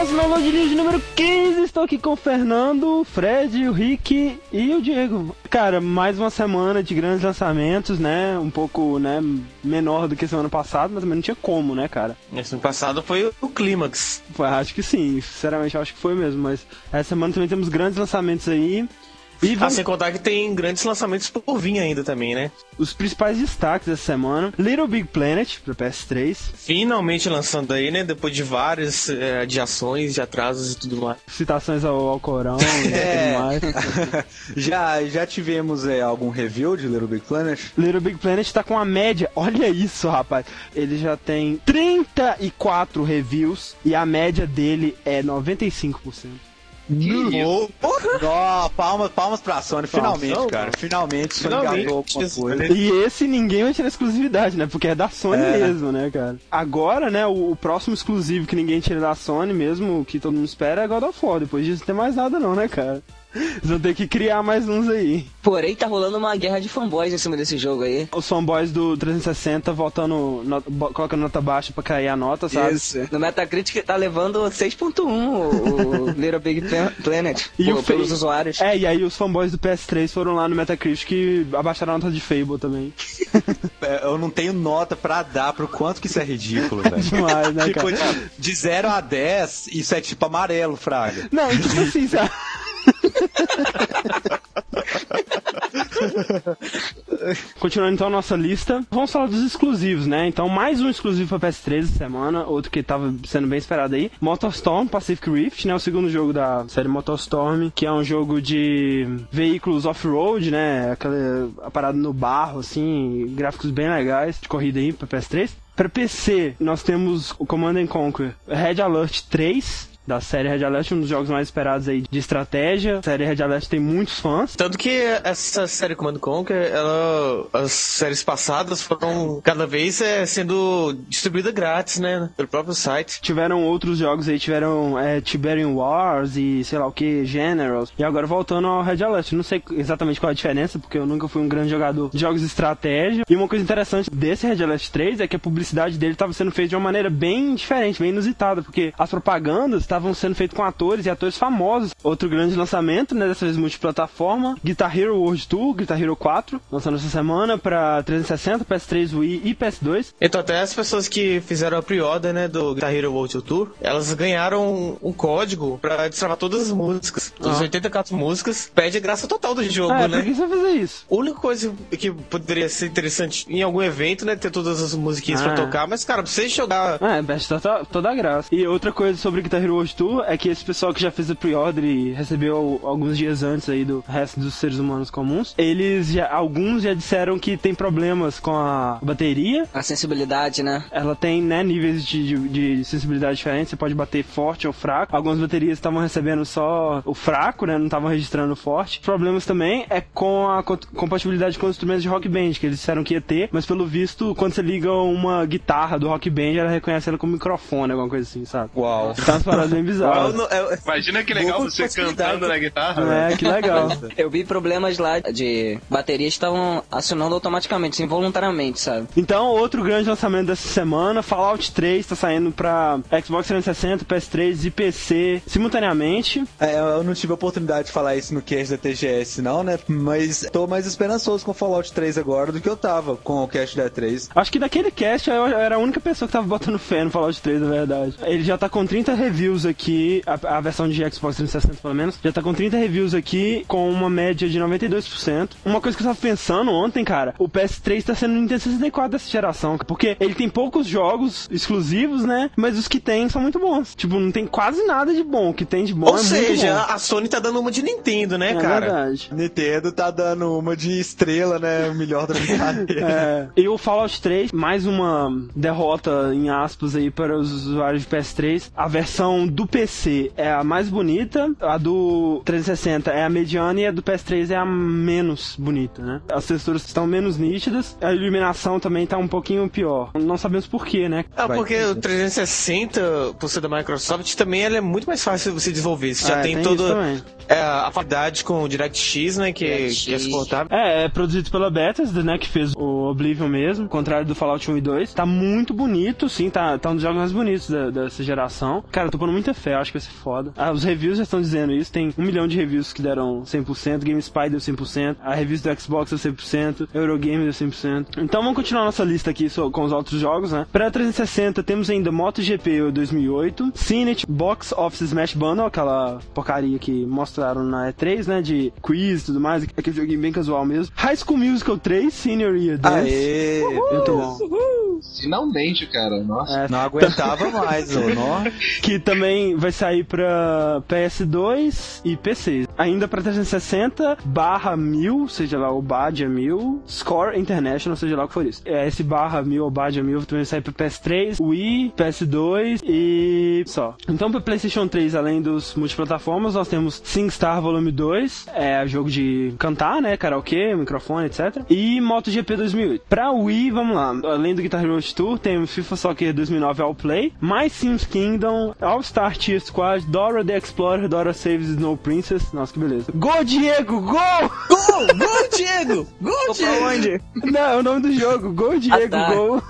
nosso download de número 15. Estou aqui com o Fernando, o Fred, o Rick e o Diego. Cara, mais uma semana de grandes lançamentos, né? Um pouco, né, menor do que semana passada, mas também não tinha como, né, cara? Esse ano passado foi o clímax. Acho que sim, sinceramente acho que foi mesmo, mas essa semana também temos grandes lançamentos aí. E vamos... Ah, sem contar que tem grandes lançamentos por vir ainda também, né? Os principais destaques dessa semana: Little Big Planet para PS3. Finalmente lançando aí, né? Depois de várias é, adiações, de atrasos e tudo mais. Citações ao, ao Corão e é. tudo mais. já, já tivemos é, algum review de Little Big Planet? Little Big Planet tá com a média, olha isso, rapaz. Ele já tem 34 reviews e a média dele é 95%. No. Oh, palmas, palmas pra Sony, finalmente, Nossa, cara. Finalmente, Sony finalmente, alguma coisa. E esse ninguém vai tirar exclusividade, né? Porque é da Sony é. mesmo, né, cara? Agora, né, o, o, próximo exclusivo que ninguém tira da Sony mesmo, que todo mundo espera, é God of War. Depois disso não tem mais nada não, né, cara? Eles vão ter que criar mais uns aí. Porém, tá rolando uma guerra de fanboys em cima desse jogo aí. Os fanboys do 360 voltando, not, colocando nota baixa pra cair a nota, sabe? Isso. No Metacritic tá levando 6.1 o, o Little Big Planet e o pelos usuários. É, e aí os fanboys do PS3 foram lá no Metacritic e abaixaram a nota de Fable também. É, eu não tenho nota pra dar pro quanto que isso é ridículo, velho. Demais, né, tipo, cara? de 0 a 10, isso é tipo amarelo, fraga. Não, tipo assim, sabe? Continuando então a nossa lista, vamos falar dos exclusivos, né? Então, mais um exclusivo para PS3 essa semana, outro que tava sendo bem esperado aí. MotorStorm Pacific Rift, né? O segundo jogo da série MotorStorm, que é um jogo de veículos off-road, né? Aquela parada no barro, assim, gráficos bem legais de corrida aí para PS3. Para PC, nós temos o Command Conquer Red Alert 3, da série Red Alert, um dos jogos mais esperados aí de estratégia. A série Red Alert tem muitos fãs. Tanto que essa série Command Conquer, ela, as séries passadas foram cada vez é, sendo distribuída grátis, né? Pelo próprio site. Tiveram outros jogos aí, tiveram é, Tiberian Wars e sei lá o que, Generals. E agora voltando ao Red Alert. Não sei exatamente qual a diferença, porque eu nunca fui um grande jogador de jogos de estratégia. E uma coisa interessante desse Red Alert 3 é que a publicidade dele estava sendo feita de uma maneira bem diferente, bem inusitada, porque as propagandas estavam estavam sendo feitos com atores e atores famosos. Outro grande lançamento, né, dessa vez multiplataforma, Guitar Hero World Tour, Guitar Hero 4, lançando essa semana para 360, PS3, Wii e PS2. Então até as pessoas que fizeram a pre-order, né, do Guitar Hero World Tour, elas ganharam um código para destravar todas as músicas. Ah. As 84 músicas, pede graça total do jogo, é, né? Por que você vai fazer isso? A única coisa que poderia ser interessante em algum evento, né, ter todas as musiquinhas ah. pra tocar, mas cara, pra você jogar... É, perde toda, toda a graça. E outra coisa sobre Guitar Hero World Tour é que esse pessoal que já fez a pre-order e recebeu alguns dias antes aí do resto dos seres humanos comuns, eles já, alguns já disseram que tem problemas com a bateria. A sensibilidade, né? Ela tem, né, níveis de, de, de sensibilidade diferentes, você pode bater forte ou fraco. Algumas baterias estavam recebendo só o fraco, né, não estavam registrando o forte. Problemas também é com a compatibilidade com os instrumentos de rock band, que eles disseram que ia ter, mas pelo visto, quando você liga uma guitarra do rock band, ela reconhece ela como microfone, alguma coisa assim, sabe? Uau. Tá umas paradas bem bizarras. Uau, é, Imagina que legal você cantando na guitarra. É, que legal. Eu vi problemas lá de baterias que estavam acionando automaticamente, involuntariamente, sabe? Então, outro grande lançamento dessa semana, Fallout 3 tá saindo pra Xbox 360, PS3 e PC simultaneamente. É, eu não tive a oportunidade de falar isso no cast da TGS, não, né? Mas tô mais esperançoso com Fallout 3 agora do que eu tava com o cast da 3. Acho que daquele cast eu era a única pessoa que tava botando fé no Fallout 3, na verdade. Ele já tá com 30 reviews aqui, a, a versão de Xbox 360 pelo menos, já tá com 30 reviews aqui, com uma média de 92%. Uma coisa que eu tava pensando ontem, cara, o PS3 tá sendo o Nintendo 64 dessa geração, porque ele tem poucos jogos exclusivos, né? Mas os que tem são muito bons. Tipo, não tem quase nada de bom. O que tem de bom Ou é seja, a Sony tá dando uma de Nintendo, né, é cara? verdade. Nintendo tá dando uma de estrela, né? O melhor da brincadeira. é. E o Fallout 3, mais uma derrota, em aspas, aí para os usuários de PS3. A versão do PC é a mais bonita, a do 360 é a mediana e a do PS3 é a menos bonita, né? As texturas estão menos nítidas, a iluminação também tá um pouquinho pior. Não sabemos porquê, né? Ah, porque o 360, por ser da Microsoft, também ela é muito mais fácil de você desenvolver. Você já É, tem, tem também. É a qualidade com o DirectX, né? Que, DirectX. que é suportável. É, é produzido pela Bethesda, né, que fez o Oblivion mesmo, contrário do Fallout 1 e 2. Tá muito bonito, sim, tá, tá um dos jogos mais bonitos da- dessa geração. Cara, eu tô pondo muita fé, acho que vai ser foda. Ah, os reviews já estão dizendo isso, tem um milhão de reviews que deram 100%, GameSpy deu 100%, a reviews do Xbox deu 100%, Eurogame deu 100%. Então vamos continuar nossa lista aqui com os outros jogos, né. Pra 360 temos ainda MotoGP 2008, Cinet, Box Office Smash Bundle, aquela porcaria que mostraram na E3, né, de quiz e tudo mais, aquele joguinho bem casual mesmo. High School Musical 3, Senior Year Dance. Aê! Muito bom. Finalmente, cara. Nossa. É, Não aguentava mais, nó. que também vai sair pra PS2 e PC. Ainda pra 360 barra 1000, seja lá o Badia 1000, Score International, seja lá o que for isso. É, esse barra 1000 ou Badia 1000 também vai sair pra PS3, Wii, PS2 e só. Então pra PlayStation 3, além dos multiplataformas, nós temos SingStar Volume 2, é jogo de cantar, né, karaokê, microfone, etc. E MotoGP 2008. Pra Wii, vamos lá, além do Guitar Hero Tour, temos FIFA Soccer 2009 All Play, mais Sims Kingdom, All Star Tier Squad, Dora the Explorer, Dora Saves Snow Princess. Nossa, que beleza. Gol, Diego, gol! Gol! Gol, Diego! Gol, Diego! onde? Não, é o nome do jogo. Gol, Diego, tá. gol.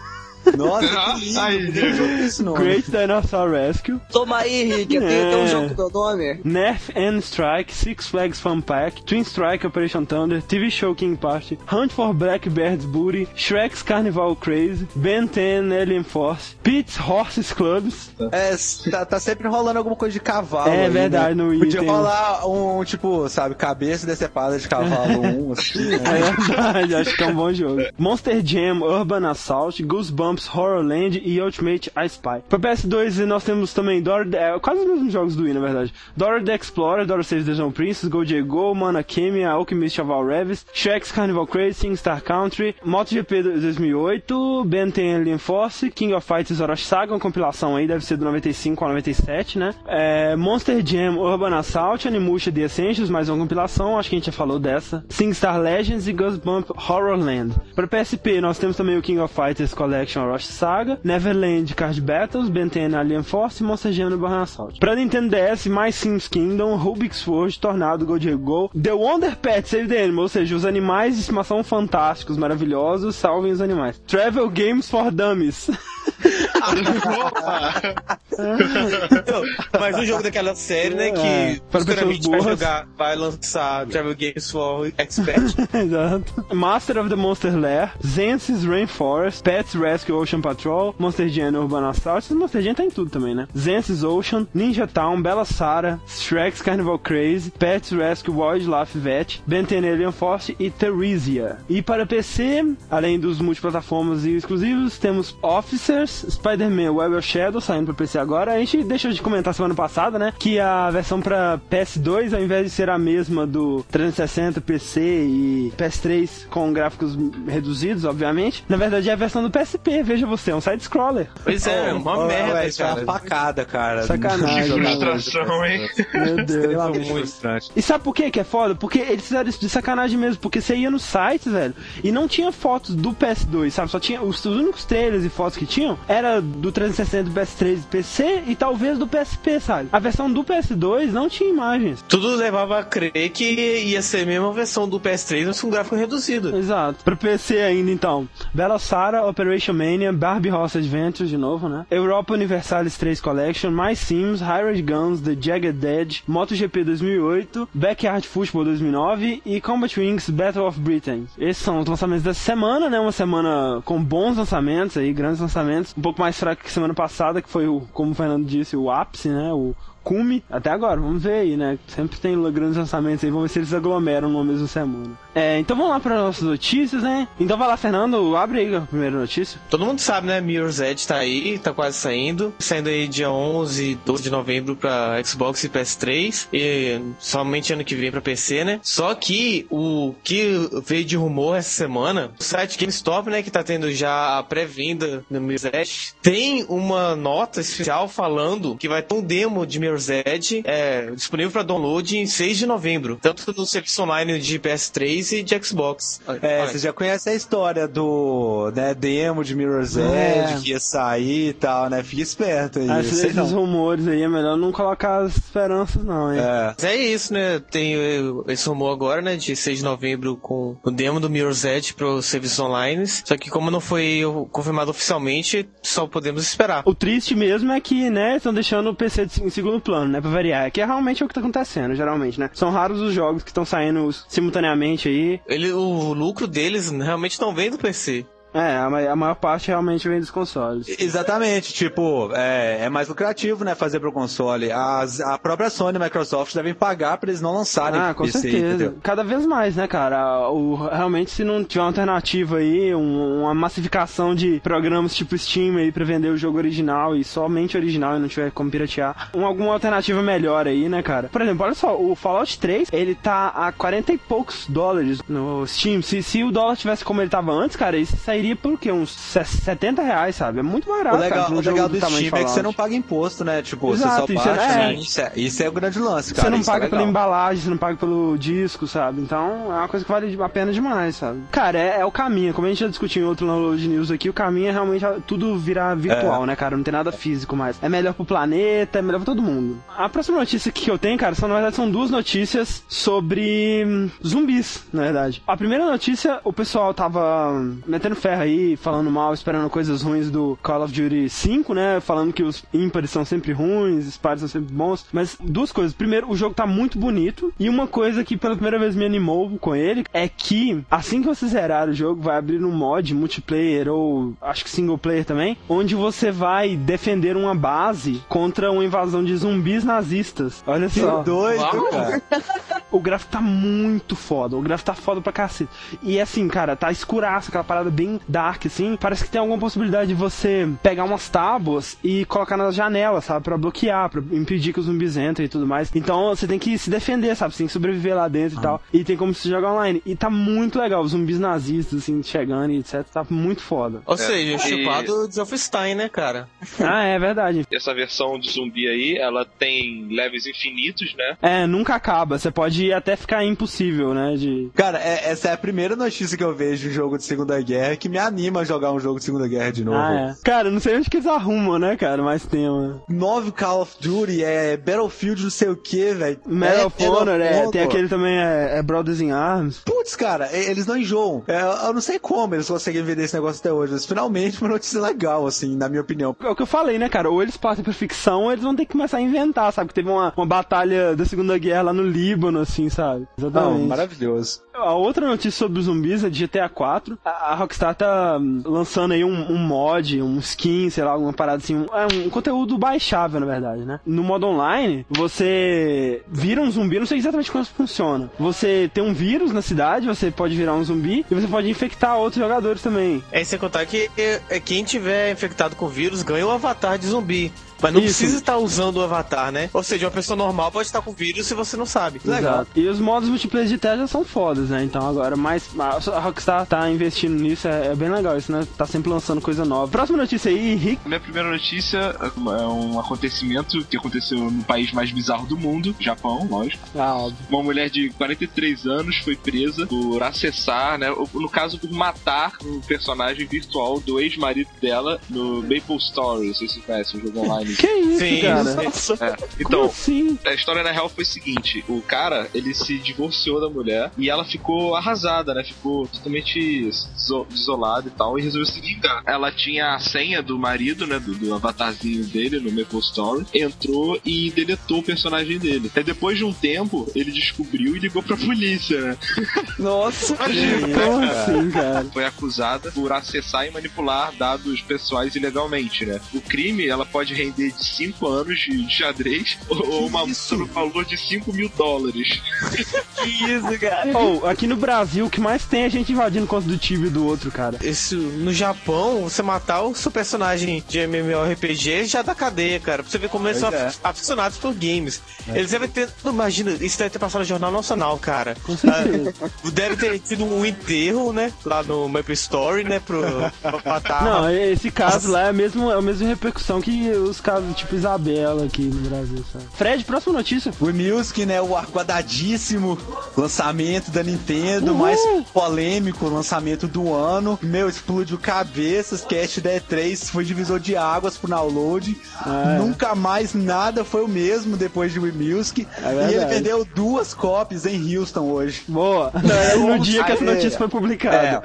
Nossa, que lindo. Aí, jogo não. Great Dinosaur Rescue. Toma aí, Rick. Eu tenho, É. tenho um jogo com teu nome. Nerf and Strike, Six Flags Fun Pack, Twin Strike Operation Thunder, TV Show King Party, Hunt for Blackbird's Booty, Shrek's Carnival Craze, Ben 10 Alien Force, Pete's Horses Clubs. É, tá, tá sempre rolando alguma coisa de cavalo. É aí, verdade, né? no Wii Podia rolar um, tipo, sabe, cabeça decepada de cavalo, um, assim, né? É verdade, acho que é um bom jogo. Monster Jam, Urban Assault, Goosebumps, Horrorland e Ultimate I Spy. Pra PS2 nós temos também Dora, é, quase os mesmos jogos do Wii, na verdade. Dora the Explorer, Dora Saves the Zone Princess, Go Go, Mana Kemi, Alchemist All Revis, Shrek's Carnival Crazy, Star Country, MotoGP 2008, Ben 10 Alien Force, King of Fighters Orochi Saga, uma compilação aí, deve ser do 95 ao 97, né? É, Monster Jam, Urban Assault, Animusha The Essentials, mais uma compilação, acho que a gente já falou dessa. SingStar Legends e Goosebump Horrorland. Para PSP nós temos também o King of Fighters Collection Orochi Saga, Neverland Card Battles, Ben 10 Alien Force e Monster Jam Urban Assault. Para Nintendo DS, mais Sims Kingdom, Rubik's Sword, Tornado, Go Go, The Wonder Pet Save the Animal, ou seja, os animais de estimação fantásticos, maravilhosos, salvem os animais. Travel Games for Dummies. Então, mais um jogo daquela série, né? É, Que para futuramente vai jogar, vai lançar Travel Games for Expert. Exato. Master of the Monster Lair, Zensis Rainforest, Pets Rescue Ocean Patrol, Monster Jam Urban Assault. Monster Jam tá em tudo também, né? Zensis Ocean, Ninja Town, Bella Sara, Shrek's Carnival Craze, Pets Rescue Wildlife Vet, Ben 10 Alien Force e Theresia. E para PC, além dos multiplataformas e exclusivos, temos Officers, Spider-Man Web of Shadow saindo para PC agora. A gente deixou de comentar semana passada, né? Que a versão para PS2, ao invés de ser a mesma do 360, PC e PS3 com gráficos reduzidos, obviamente, na verdade é a versão do PSP. Veja você, é um side-scroller. Pois é, uma Ó, merda, ué, isso é cara. uma facada, cara. Sacanagem. Que frustração, hein? Meu Deus. Extremamente frustrante. E sabe por que que é foda? Porque eles fizeram isso de sacanagem mesmo. Porque você ia no site, velho, e não tinha fotos do PS2, sabe? Só tinha os, os únicos trailers e fotos que tinham era do 360, do PS3 e PC e talvez do PSP, sabe? A versão do PS2 não tinha imagens. Tudo levava a crer que ia ser a mesma versão do PS3, mas com gráfico reduzido. Exato. Pro PC ainda, então. Bella Sara, Operation Mania, Barbie Horse Adventures de novo, né? Europa Universalis 3 Collection, mais Sims, Hired Guns, The Jagged Edge, MotoGP 2008, Backyard Football 2009 e Combat Wings Battle of Britain. Esses são os lançamentos dessa semana, né? Uma semana com bons lançamentos aí, grandes lançamentos. Um pouco mais fraco que semana passada, que foi o, como o Fernando disse, o ápice, né? O cume até agora, vamos ver aí, né? Sempre tem grandes lançamentos aí, vamos ver se eles aglomeram numa mesma semana. É, então vamos lá para nossas notícias, né? Então vai lá, Fernando, abre aí a primeira notícia. Todo mundo sabe, né? Mirror's Edge tá aí, tá quase saindo. Saindo aí dia 11 e 12 de novembro pra Xbox e PS3. E somente ano que vem pra PC, né? Só que o que veio de rumor essa semana, o site GameStop, né? Que tá tendo já a pré-venda do Mirror's Edge, tem uma nota especial falando que vai ter um demo de Mirror's Mirror's Edge é disponível para download em 6 de novembro, tanto no serviço online de PS3 e de Xbox. É, você já conhece a história do né, demo de Mirror's É. Edge que ia sair e tal, né? Fica esperto aí. Ah, esses, não. rumores aí é melhor não colocar as esperanças, não, hein? É. Mas é isso, né? Tem eh, esse rumor agora, né? De 6 de novembro com o demo do Mirror's Edge para serviços online. Só que como não foi confirmado oficialmente, só podemos esperar. O triste mesmo é que, né, estão deixando o PC de- em segundo plano, né, pra variar. Que é realmente o que tá acontecendo, geralmente, né. São raros os jogos que estão saindo simultaneamente aí. Ele, o lucro deles realmente não vem do PC. É, a, ma- a maior parte realmente vem dos consoles. Exatamente, tipo, é, é mais lucrativo, né, fazer pro console. As, a própria Sony e Microsoft devem pagar pra eles não lançarem Ah, com PC, certeza. entendeu? Cada vez mais, né, cara? O, realmente, se não tiver uma alternativa aí, um- uma massificação de programas tipo Steam aí pra vender o jogo original e somente original e não tiver como piratear, um, alguma alternativa melhor aí, né, cara? Por exemplo, olha só, o Fallout 3, ele tá a 40 e poucos dólares no Steam. Se, se o dólar tivesse como ele tava antes, cara, isso sairia por quê? Uns 70 reais, sabe? É muito barato, O legal, cara, um o legal do do Steam é que você não paga imposto, né? Tipo, Exato, você só é- baixa, é. né? Isso é, isso é o grande lance, cara. Você não é paga pela legal. embalagem, você não paga pelo disco, sabe? Então é uma coisa que vale a pena demais, sabe? Cara, é, é o caminho. Como a gente já discutiu em outro download news aqui, o caminho é realmente tudo virar virtual, né, cara? Não tem nada físico mais. É melhor pro planeta, é melhor pra todo mundo. A próxima notícia que eu tenho, cara, são, na verdade, são duas notícias sobre zumbis, na verdade. A primeira notícia, o pessoal tava metendo aí, falando mal, esperando coisas ruins do Call of Duty 5, né? Falando que os ímpares são sempre ruins, os pares são sempre bons. Mas duas coisas. Primeiro, o jogo tá muito bonito. E uma coisa que pela primeira vez me animou com ele é que assim que você zerar o jogo, vai abrir um mod multiplayer ou acho que single player também, onde você vai defender uma base contra uma invasão de zumbis nazistas. Olha Que só. doido, Uau. cara. O gráfico tá muito foda. O gráfico tá foda pra cacete. E assim, cara, tá escuraço, aquela parada bem dark, assim. Parece que tem alguma possibilidade de você pegar umas tábuas e colocar nas janelas, sabe? Pra bloquear, pra impedir que os zumbis entrem e tudo mais. Então você tem que se defender, sabe? Você tem que sobreviver lá dentro e tal. E tem como se jogar online. E tá muito legal. Os zumbis nazistas, assim, chegando e etc. Tá muito foda. Ou seja, e- chupado de Wolfenstein, né, cara? Ah, é verdade. Essa versão de zumbi aí, ela tem levels infinitos, né? É, nunca acaba. Você pode até ficar impossível, né? De. Cara, é- essa é a primeira notícia que eu vejo de jogo de Segunda Guerra que me anima a jogar um jogo de Segunda Guerra de novo. Ah, é. Cara, eu não sei onde que eles arrumam, né, cara? Mais tema. Nove Call of Duty, é Battlefield não sei o que, velho. Medal of Medal Honor, of é, tem aquele também, é, é Brothers in Arms. Putz, cara, eles não enjoam. É, eu não sei como eles conseguem vender esse negócio até hoje, mas finalmente uma notícia legal, assim, na minha opinião. É o que eu falei, né, cara? Ou eles partem pra ficção, ou eles vão ter que começar a inventar, sabe? Que teve uma, uma batalha da Segunda Guerra lá no Líbano, assim, sabe? Não, Exatamente. maravilhoso. A outra notícia sobre os zumbis é de GTA 4. A, a Rockstar tá lançando aí um, um mod, um skin, sei lá, alguma parada assim. Um, é um conteúdo baixável, na verdade, né? No modo online, você vira um zumbi, não sei exatamente como isso funciona. Você tem um vírus na cidade, você pode virar um zumbi e você pode infectar outros jogadores também. É sem contar que é, quem tiver infectado com o vírus ganha o avatar de zumbi. Mas não Isso. precisa estar usando o avatar, né? Ou seja, uma pessoa normal pode estar com vírus se você não sabe. Legal. Exato. E os modos multiplayer de teste já são fodas, né? Então agora mais. A Rockstar tá investindo nisso, é, é bem legal isso, né? Tá sempre lançando coisa nova. Próxima notícia aí, Rick. Minha primeira notícia é um acontecimento que aconteceu no país mais bizarro do mundo, Japão, lógico. Ah, óbvio. Uma mulher de 43 anos foi presa por acessar, né? ou, No caso, por matar um personagem virtual do ex-marido dela no Maple Story. Não sei se você conhece o jogo online. Que isso, Sim, cara? sim. É. Como Então, assim? a história na real foi o seguinte: o cara ele se divorciou da mulher e ela ficou arrasada, né? Ficou totalmente iso- desolada e tal, e resolveu se vingar. Ela tinha a senha do marido, né? Do, do avatarzinho dele no Maple Story, entrou e deletou o personagem dele. Aí depois de um tempo, ele descobriu e ligou pra polícia, né? Nossa. Como assim, cara? Foi acusada por acessar e manipular dados pessoais ilegalmente, né? O crime ela pode render de 5 anos de xadrez ou uma multa no valor de 5 mil dólares. Que isso, cara? Ou, aqui no Brasil, o que mais tem é gente invadindo conta do time do outro, cara. Isso, no Japão, você matar o seu personagem de MMORPG já dá cadeia, cara. Pra você ver como eles são é. af- aficionados por games. Eles devem ter. Imagina, isso deve ter passado no Jornal Nacional, cara. Com certeza. Ah, deve ter tido um enterro, né? Lá no Maple Story, né? Pro, pra matar. Não, esse caso lá é a mesma, é a mesma repercussão que os casos tipo Isabela aqui no Brasil, sabe? Fred, próxima notícia. O Music, né, o arquadadíssimo lançamento da Nintendo, mais polêmico lançamento do ano. Meu, explodiu cabeças, cast da E3 foi divisor de águas pro download. É. Nunca mais nada foi o mesmo depois de Wii Music. É e ele vendeu duas cópias em Houston hoje. Boa. no dia que essa É. notícia foi publicada.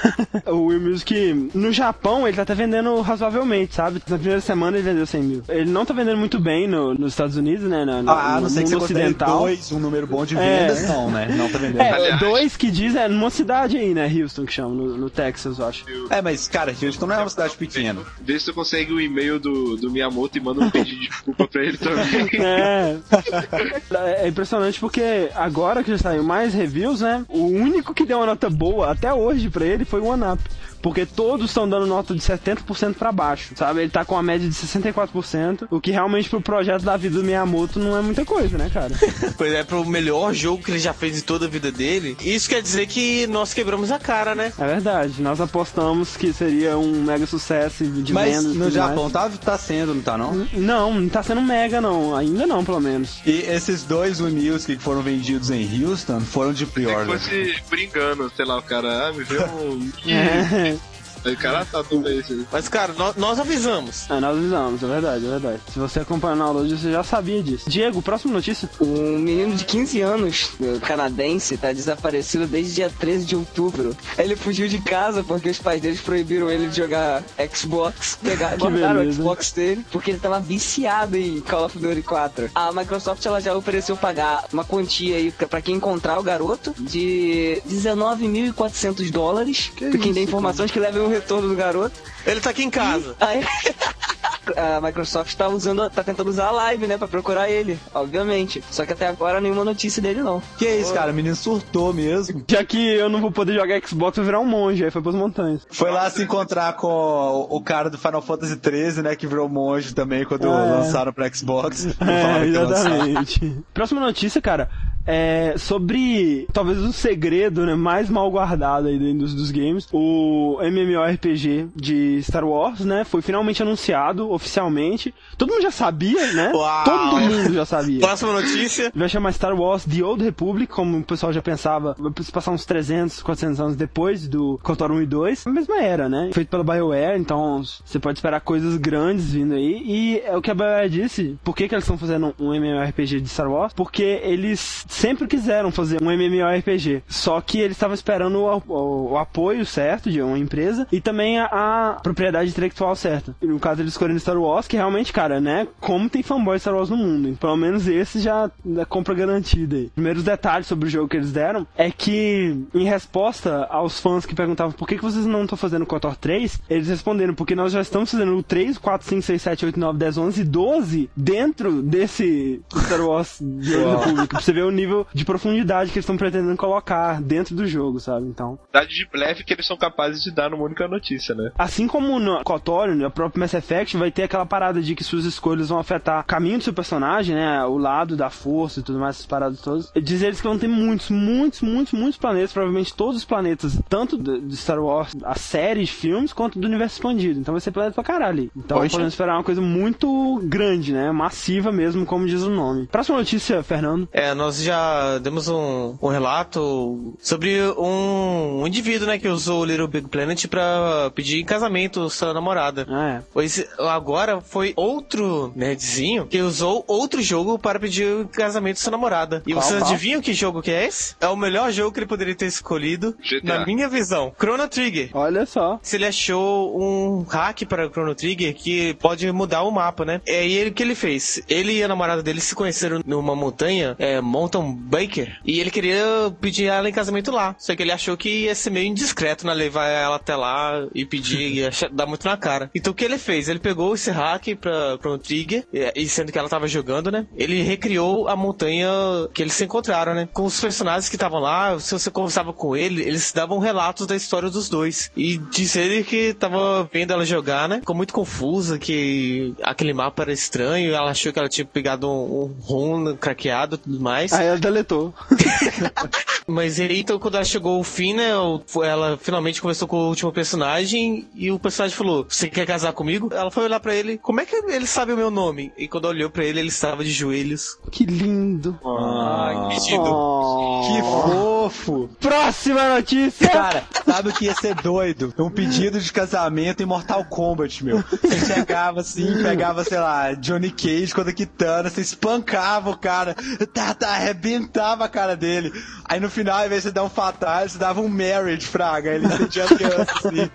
o Will Music, no Japão, ele tá até vendendo razoavelmente, sabe? Na primeira semana ele vendeu 100 mil. Ele não tá vendendo muito bem no- nos Estados Unidos, né? No, no- Ah, no não sei mundo você considere ocidental. dois, um número bom de É. vendas, não, né? Não tá vendendo. É, Aliás. dois que diz é numa cidade aí, né? Houston que chama, no, no Texas, eu acho. É, mas, cara, Houston não é uma cidade pequena. Vê se tu consegue o e-mail do, do Miyamoto e manda um pedido de desculpa pra ele também. É. é impressionante porque agora que já saiu mais reviews, né? O único que deu uma nota boa até hoje pra ele foi o OneUp. Porque todos estão dando nota de 70% pra baixo, sabe? Ele tá com a média de 64%, o que realmente pro projeto da vida do Miyamoto não é muita coisa, né, cara? Pois é, pro melhor jogo que ele já fez em toda a vida dele. Isso quer dizer que nós quebramos a cara, né? É verdade, nós apostamos que seria um mega sucesso de Mas vendas. no Japão tá, tá sendo, não tá não? Não, não tá sendo mega não, ainda não, pelo menos. E esses dois Music que foram vendidos em Houston foram de Se pre-order. fosse brincando, sei lá, o cara, ah, me vê um. É. Aí o cara tá tudo aí. assim. Mas, cara, nós, nós avisamos. É, nós avisamos, é verdade, é verdade. Se você acompanhou na download, você já sabia disso. Diego, próxima notícia. Um menino de 15 anos, eh, canadense, tá desaparecido desde dia 13 de outubro. Ele fugiu de casa porque os pais deles proibiram ele de jogar Xbox. Pegar, o. Xbox dele porque ele tava viciado em Call of Duty 4. A Microsoft ela já ofereceu pagar uma quantia aí pra quem encontrar o garoto de 19.400 dólares. pra quem der informações que levem o retorno do garoto. Ele tá aqui em casa. Aí, a Microsoft tá usando, tá tentando usar a live, né, pra procurar ele, obviamente. Só que até agora nenhuma notícia dele não. Que isso, cara? O menino surtou mesmo. Já que eu não vou poder jogar Xbox, eu vou virar um monge, aí foi pras montanhas. Foi lá se encontrar com o, o cara do Final Fantasy XIII, né? Que virou monge também quando É. lançaram pro Xbox. É, exatamente. Próxima notícia, cara. É sobre talvez um segredo né, mais mal guardado aí dos, dos games. O MMORPG de Star Wars, né? Foi finalmente anunciado oficialmente. Todo mundo já sabia, né? Uau! Todo mundo já sabia. Próxima notícia. Vai chamar Star Wars The Old Republic, como o pessoal já pensava, vai passar uns 300, 400 anos depois do KOTOR 1 e 2. A mesma era, né? Feito pela BioWare, então você pode esperar coisas grandes vindo aí. E é o que a BioWare disse, por que, que eles estão fazendo um MMORPG de Star Wars? Porque eles sempre quiseram fazer um MMORPG, só que eles estavam esperando o, o- o apoio certo de uma empresa e também a, a propriedade intelectual certa. E no caso eles escolheram Star Wars, que realmente, cara, né? Como tem fanboy Star Wars no mundo. Então, pelo menos esse já é compra garantida aí. Primeiros detalhes sobre o jogo que eles deram é que, em resposta aos fãs que perguntavam por que, que vocês não estão fazendo KOTOR 3, eles responderam porque nós já estamos fazendo o 3, 4, 5, 6, 7, 8, 9, 10, 11 e 12 dentro desse Star Wars de Old Republic. Pra você ver o nível de profundidade que eles estão pretendendo colocar dentro do jogo, sabe? Então, Dade de blefe que eles são capazes de dar numa única notícia, né? Assim como no KOTOR, no próprio Mass Effect, vai ter aquela parada de que suas escolhas vão afetar o caminho do seu personagem, né? O lado da força e tudo mais, essas paradas todas. Diz eles que vão ter muitos, muitos, muitos, muitos planetas, provavelmente todos os planetas, tanto do- de Star Wars, a série de filmes, quanto do universo expandido. Então vai ser planeta pra caralho. ali. Então Poxa. podemos esperar uma coisa muito grande, né? Massiva mesmo, como diz o nome. Próxima notícia, Fernando. É, nós já demos um, um relato sobre um, um indivíduo, né, que usou o Little Big Planet pra pedir em casamento sua namorada. Ah, é. Pois agora foi outro nerdzinho que usou outro jogo para pedir em casamento sua namorada. E Qual, vocês qual? adivinham que jogo que é esse? É o melhor jogo que ele poderia ter escolhido, GTA. na minha visão. Chrono Trigger. Olha só. Se ele achou um hack para o Chrono Trigger que pode mudar o mapa, né? E aí ele o que ele fez? Ele e a namorada dele se conheceram numa montanha, é, Mountain Baker, e ele queria pedir ela em casamento lá. Só que ele achou que ia ser meio indiscreto, né? Levar ela até lá e pedir, ia dar muito na cara. Então o que ele fez? Ele pegou esse hack pra Chrono Trigger, e e sendo que ela tava jogando, né? Ele recriou a montanha que eles se encontraram, né? Com os personagens que estavam lá, se você conversava com ele, eles davam relatos da história dos dois. E disse ele que tava vendo ela jogar, né? Ficou muito confusa, que aquele mapa era estranho, ela achou que ela tinha pegado um, um ROM craqueado e tudo mais. Ah, Aí ela deletou. Mas aí, então, quando ela chegou ao fim, né? Ela finalmente conversou com o último personagem e o personagem falou: Você quer casar comigo? Ela foi olhar pra ele: Como é que ele sabe o meu nome? E quando olhou pra ele, ele estava de joelhos. Que lindo. Ah, que pedido. Oh. Que fofo! Próxima notícia! Cara, sabe o que ia ser doido? Um pedido de casamento em Mortal Kombat, meu. Você chegava assim, pegava, sei lá, Johnny Cage com a Kitana, você espancava o cara, tá, tá, arrebentava a cara dele. Aí no final, ao invés de você dar um fatal, você dava um marriage, fraga. Ele sentia a criança assim.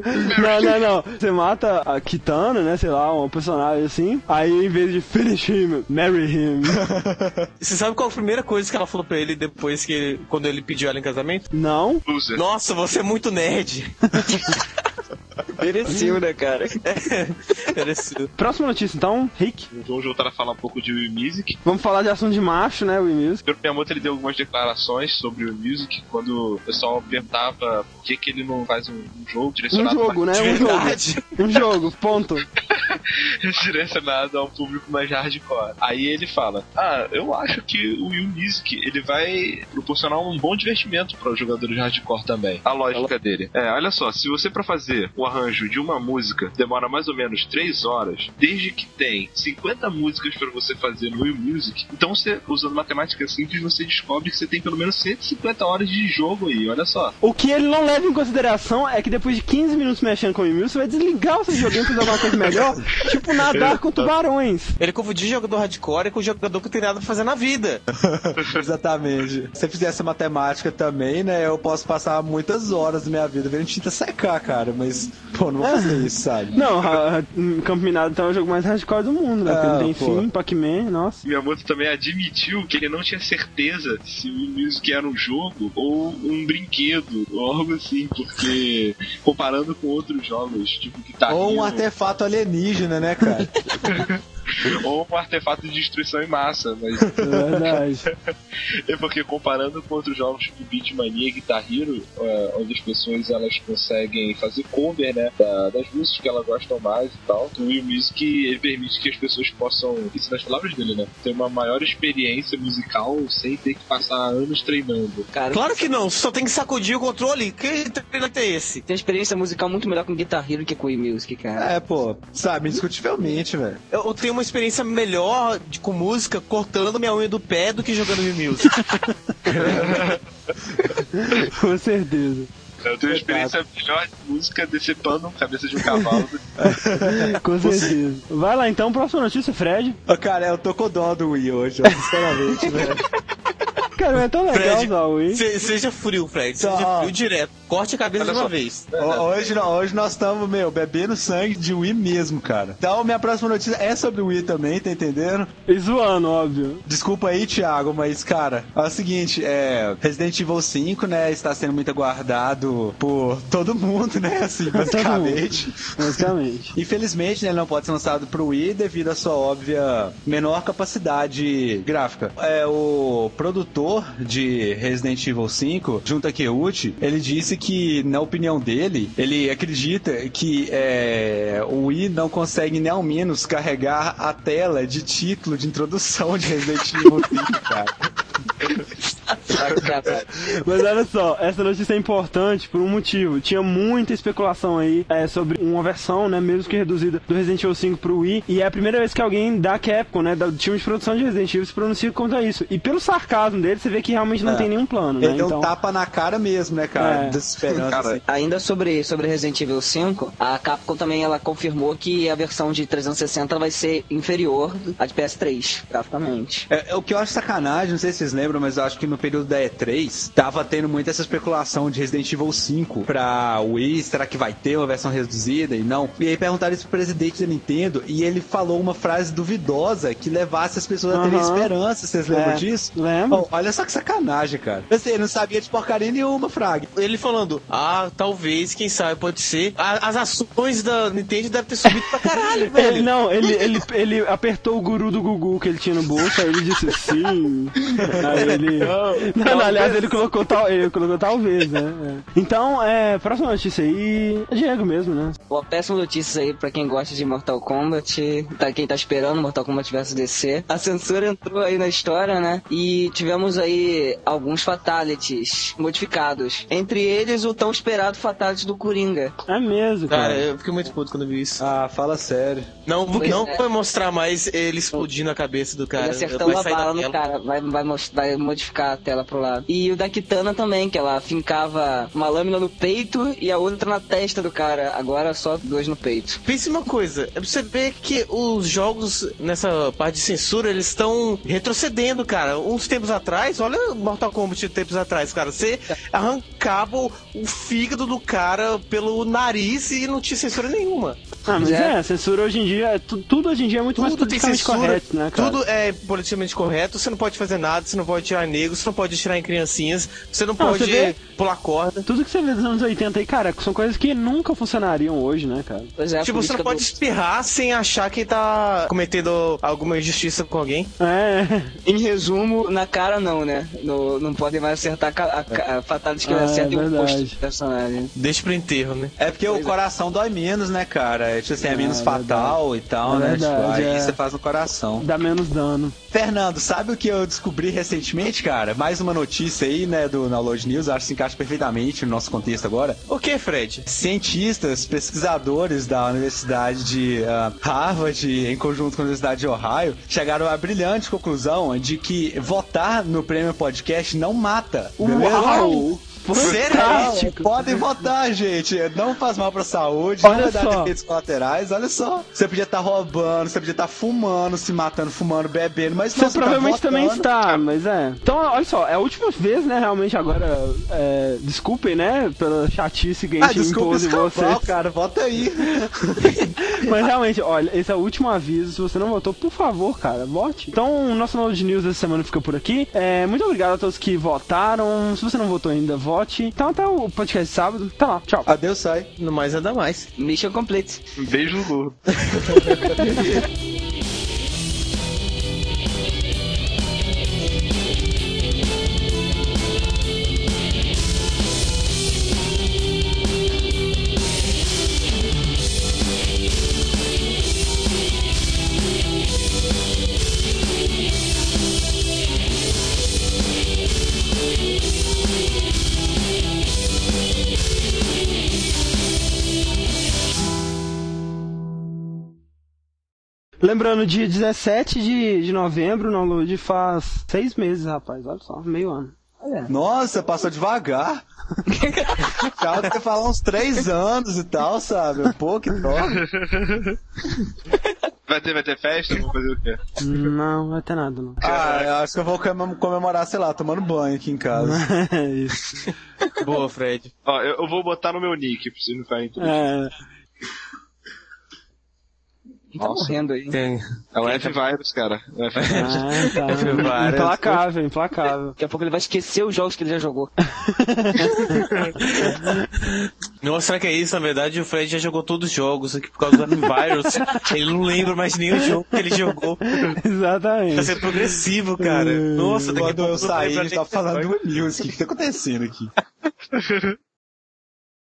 Não, não, não. Você mata a Kitana, né? Sei lá, um personagem assim. Aí em vez de finish him, marry him. Você sabe qual a primeira coisa que ela falou pra ele depois que quando ele pediu ela em casamento? Não. Loser. Nossa, você é muito nerd. Mereceu, né, cara? Mereceu. Próxima notícia, então, Rick. Vamos voltar a falar um pouco de Wii Music. Vamos falar de assunto de macho, né, Wii Music. O Miyamoto ele deu algumas declarações sobre o Music quando o pessoal perguntava por que, que ele não faz um, um jogo Um direcionado jogo, né? De Um jogo. Um jogo, ponto. direcionado ao público mais hardcore. Aí ele fala: Ah, eu acho que o Wii Music ele vai proporcionar um bom divertimento para os jogadores hardcore também. A lógica dele. É, olha só, se você para fazer o arranjo de uma música demora mais ou menos 3 horas, desde que tem 50 músicas para você fazer no Music, então você, usando matemática simples, você descobre que você tem pelo menos 150 horas de jogo aí, olha só. O que ele não leva em consideração é que depois de 15 minutos mexendo com o Music, você vai desligar o seu joguinho e fazer alguma coisa melhor. tipo nadar com tubarões. Ele confundiu jogador hardcore com jogador que tem nada pra fazer na vida. Exatamente. Se você fizer essa matemática também, né, eu posso passar muitas horas da minha vida vendo tinta secar, cara, mas, pô, não vou fazer isso, sabe? Não, a- a- Campo Minado então é o jogo mais hardcore do mundo, né? Ah, não tem pô. fim, Pac-Man, nossa. Miyamoto também admitiu que ele não tinha certeza se o Music era um jogo ou um brinquedo, ou algo assim, porque comparando com outros jogos, tipo Guitar Ou um artefato alienígena, né, cara? ou um artefato de destruição em massa, mas É verdade. é porque comparando com outros jogos tipo Beatmania e Guitar Hero, é, onde as pessoas elas conseguem fazer cover, né, da- das músicas que elas gostam mais e tal, o Wii Music ele permite que as pessoas possam, isso nas palavras dele, né, ter uma maior experiência musical sem ter que passar anos treinando. Cara, Claro que não, você só tem que sacudir o controle. Que treino é esse? tem experiência musical muito melhor com Guitar Hero que com Wii Music, cara. É, pô, sabe, indiscutivelmente, velho. Eu, eu tenho uma experiência melhor de, com música cortando minha unha do pé do que jogando Wii Music. Com certeza. Eu tenho uma experiência melhor de música decepando a cabeça de um cavalo. Com certeza. Vai lá então, próxima notícia, Fred. Ô, Cara, eu tô com dó do Wii hoje, ó, sinceramente, velho. Cara, é tão legal Fred, usar o Wii. Se- seja frio, Fred. Seja Tá. frio direto. Corte a cabeça Olha de uma só. vez. Ho- Hoje, hoje nós estamos, meu, bebendo sangue de Wii mesmo, cara. Então, minha próxima notícia é sobre o Wii também, tá entendendo? E zoando, óbvio. Desculpa aí, Thiago, mas, cara, é o seguinte, é. Resident Evil 5, né, está sendo muito aguardado por todo mundo, né, assim, basicamente. Basicamente. Infelizmente, né, ele não pode ser lançado pro Wii devido à sua óbvia menor capacidade gráfica. É, o produtor de Resident Evil 5, Junta Keuchi, ele disse que, na opinião dele, ele acredita que é, o Wii não consegue nem ao menos carregar a tela de título de introdução de Resident Evil 5, cara. Mas olha só, essa notícia é importante por um motivo. Tinha muita especulação aí é, sobre uma versão, né, mesmo que reduzida, do Resident Evil 5 pro Wii. E é a primeira vez que alguém da Capcom, né, do time de produção de Resident Evil, se pronuncia contra isso. E pelo sarcasmo dele, você vê que realmente não É. tem nenhum plano, né? Ele deu Então, um tapa na cara mesmo, né, cara? É. Desesperando. Cara, assim. Ainda sobre, sobre Resident Evil 5, a Capcom também ela confirmou que a versão de 360 vai ser inferior à de PS3, graficamente. É, é o que eu acho sacanagem, não sei se vocês lembram, mas eu acho que no período da E3 tava tendo muito essa especulação de Resident Evil 5 pra Wii, será que vai ter uma versão reduzida e não? E aí perguntaram isso pro presidente da Nintendo e ele falou uma frase duvidosa que levasse as pessoas a terem esperança, vocês lembram É, disso? lembro. Oh, olha só que sacanagem, cara. Assim, ele não sabia de porcaria nenhuma, Frag. Ele falando, ah, talvez, quem sabe, pode ser. A- as ações da Nintendo devem ter subido pra caralho, Ele, velho. não, ele, ele, ele apertou o guru do Gugu que ele tinha no bolso, aí ele disse sim. Aí ele. Não, não, aliás, ele colocou, tal, ele colocou talvez, né? É. Então, é, próxima notícia aí, é Diego mesmo, né? Uma péssima notícia aí pra quem gosta de Mortal Kombat, tá, quem tá esperando Mortal Kombat vs DC. A censura entrou aí na história, né? E tivemos aí alguns fatalities modificados. Entre eles, o tão esperado fatality do Coringa. É mesmo, cara. Cara, eu fiquei muito puto quando vi isso. Ah, fala sério. Não, Pois não é. vai mostrar mais ele explodindo a cabeça do cara. Ele acertando vai a sair da bala no cara, vai, vai, vai modificar a tela pro lado. E o da Kitana também, que ela fincava uma lâmina no peito e a outra na testa do cara. Agora só duas no peito. Pense uma coisa, é pra você ver que os jogos nessa parte de censura, eles estão retrocedendo, cara. Uns tempos atrás, olha Mortal Kombat tempos atrás, cara. Você arrancava o, o fígado do cara pelo nariz e não tinha censura nenhuma. Ah, mas É. é, a censura hoje em dia, tu- tudo hoje em dia é muito mais Tudo tem politicamente censura, correto, né, cara? tudo é politicamente correto, você não pode fazer nada, você não pode tirar negros, você não pode tirar em criancinhas, você não Não, pode você pular corda. Tudo que você vê dos anos 80 aí, cara, são coisas que nunca funcionariam hoje, né, cara? Pois é, tipo, você não pode do- espirrar sem achar que tá cometendo alguma injustiça com alguém. É, Em resumo, na cara não, né? No, não podem mais acertar a, a, a fatality que Ah, ele acerta é e o rosto do personagem. Deixa pro enterro, né? É porque o coração dói menos, né, cara? É, tipo assim, é menos é fatal e tal, É né? verdade, tipo, aí é. você faz no coração. dá menos dano. Fernando, sabe o que eu descobri recentemente, cara? Mais uma notícia aí, né, do Download News, acho que se encaixa perfeitamente no nosso contexto agora. O que, Fred? Cientistas, pesquisadores da Universidade de ah, Harvard, em conjunto com a Universidade de Ohio, chegaram à brilhante conclusão de que votar no prêmio podcast não mata. beleza? Uau! Fantástico! Podem votar, gente. Não faz mal pra saúde, Olha não vai dar só. efeitos colaterais. Olha só. Você podia estar roubando, você podia estar fumando, se matando, fumando, bebendo, mas não, Você provavelmente tá também está, mas é. Então, olha só, é a última vez, né, realmente agora, é, desculpem, né, pela chatice que a Ah, gente desculpa impôs em vocês. cara. Vota aí. Mas realmente, olha, esse é o último aviso. Se você não votou, por favor, cara, vote. Então, o nosso Node News essa semana fica por aqui. É, muito obrigado a todos que votaram. Se você não votou ainda, vote. Então, até o podcast de sábado. Até lá, tchau. Adeus, sai. No mais nada mais. Mission complete. Beijo no Lembrando, dia 17 de, de novembro, o download faz seis meses, rapaz. Olha só, meio ano. Nossa, passou devagar. Cara, você falar uns três anos e tal, sabe? Pô, que dó. Vai ter, vai ter festa? Vamos fazer o quê? Não, não vai ter nada, não. Ah, eu acho que eu vou comem- comemorar, sei lá, tomando banho aqui em casa. É isso. Boa, Fred. Ó, eu, eu vou botar no meu nick, pra vocês não ficarem tudo. É, Quem tá Nossa. morrendo aí? Tem. É o F-Virus, cara. É o F-Virus. ah, tá. várias Implacável, implacável. Daqui a pouco ele vai esquecer os jogos que ele já jogou. Não, será que é isso? Na verdade, o Fred já jogou todos os jogos aqui por causa do virus. ele não lembra mais nenhum jogo que ele jogou. Tá Exatamente. sendo progressivo, cara. Nossa, daqui a Quando pouco eu a gente tá falando do news. O que que tá acontecendo aqui?